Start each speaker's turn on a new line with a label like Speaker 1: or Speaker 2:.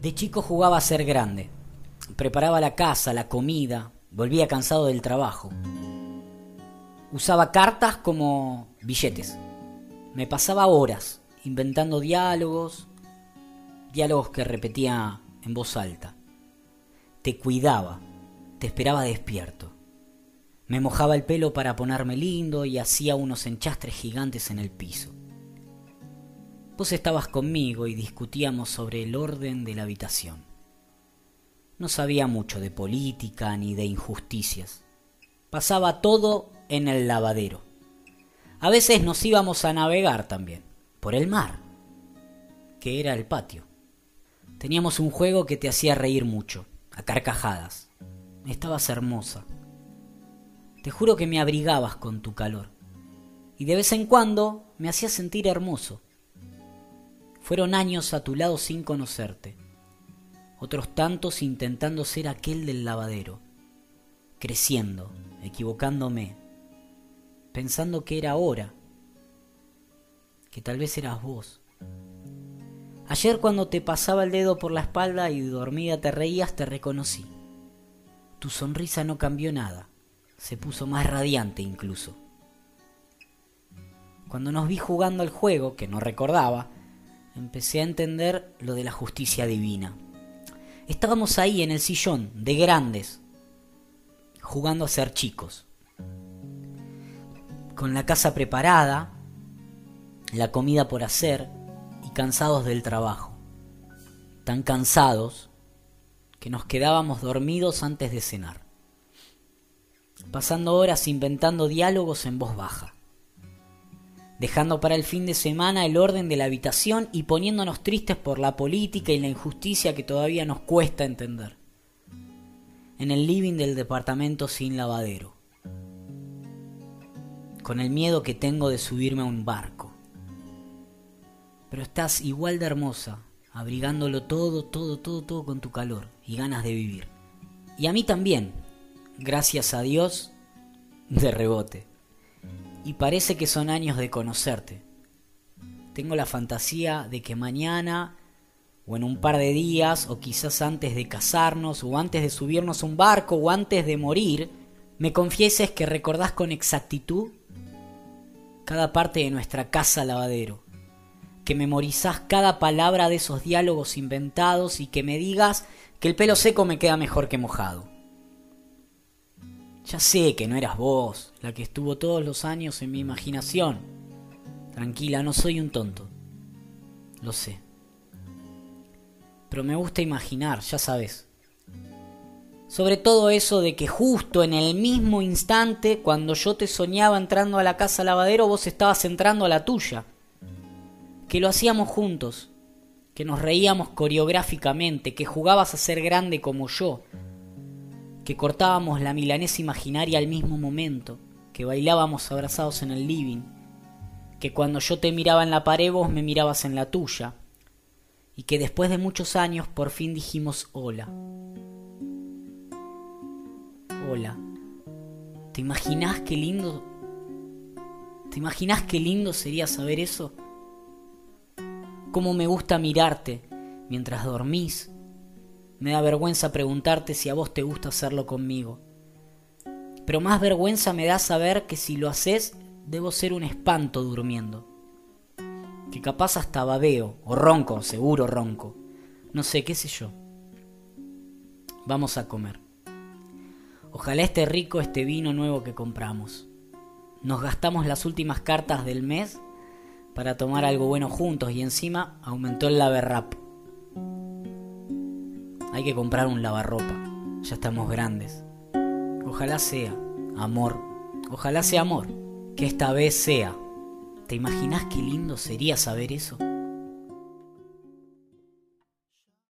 Speaker 1: De chico jugaba a ser grande. Preparaba la casa, la comida, volvía cansado del trabajo. Usaba cartas como billetes. Me pasaba horas inventando diálogos, diálogos que repetía en voz alta. Te cuidaba, te esperaba despierto. Me mojaba el pelo para ponerme lindo y hacía unos enchastres gigantes en el piso. Vos estabas conmigo y discutíamos sobre el orden de la habitación. No sabía mucho de política ni de injusticias. Pasaba todo en el lavadero. A veces nos íbamos a navegar también, por el mar, que era el patio. Teníamos un juego que te hacía reír mucho, a carcajadas. Estabas hermosa. Te juro que me abrigabas con tu calor. Y de vez en cuando me hacías sentir hermoso. Fueron años a tu lado sin conocerte, otros tantos intentando ser aquel del lavadero, creciendo, equivocándome, pensando que era ahora, que tal vez eras vos. Ayer cuando te pasaba el dedo por la espalda y dormida te reías, te reconocí. Tu sonrisa no cambió nada, se puso más radiante incluso. Cuando nos vi jugando al juego, que no recordaba, empecé a entender lo de la justicia divina. Estábamos ahí en el sillón, de grandes, jugando a ser chicos. Con la casa preparada, la comida por hacer y cansados del trabajo. Tan cansados que nos quedábamos dormidos antes de cenar. Pasando horas inventando diálogos en voz baja dejando para el fin de semana el orden de la habitación y poniéndonos tristes por la política y la injusticia que todavía nos cuesta entender. En el living del departamento sin lavadero, con el miedo que tengo de subirme a un barco. Pero estás igual de hermosa, abrigándolo todo, todo, todo, todo con tu calor y ganas de vivir. Y a mí también, gracias a Dios, de rebote y parece que son años de conocerte. Tengo la fantasía de que mañana o en un par de días o quizás antes de casarnos o antes de subirnos a un barco o antes de morir, me confieses que recordás con exactitud cada parte de nuestra casa lavadero, que memorizás cada palabra de esos diálogos inventados y que me digas que el pelo seco me queda mejor que mojado. Ya sé que no eras vos, la que estuvo todos los años en mi imaginación. Tranquila, no soy un tonto. Lo sé. Pero me gusta imaginar, ya sabes. Sobre todo eso de que justo en el mismo instante, cuando yo te soñaba entrando a la casa lavadero, vos estabas entrando a la tuya. Que lo hacíamos juntos, que nos reíamos coreográficamente, que jugabas a ser grande como yo, que cortábamos la milanesa imaginaria al mismo momento, que bailábamos abrazados en el living, que cuando yo te miraba en la pared vos me mirabas en la tuya, y que después de muchos años por fin dijimos hola. Hola. ¿Te imaginás qué lindo? ¿Te imaginás qué lindo sería saber eso? Cómo me gusta mirarte mientras dormís me da vergüenza preguntarte si a vos te gusta hacerlo conmigo. Pero más vergüenza me da saber que si lo haces, debo ser un espanto durmiendo. Que capaz hasta babeo, o ronco, seguro ronco. No sé, qué sé yo. Vamos a comer. Ojalá esté rico este vino nuevo que compramos. Nos gastamos las últimas cartas del mes para tomar algo bueno juntos y encima aumentó el laverrap. Hay que comprar un lavarropa. Ya estamos grandes. Ojalá sea amor. Ojalá sea amor. Que esta vez sea. ¿Te imaginas qué lindo sería saber eso?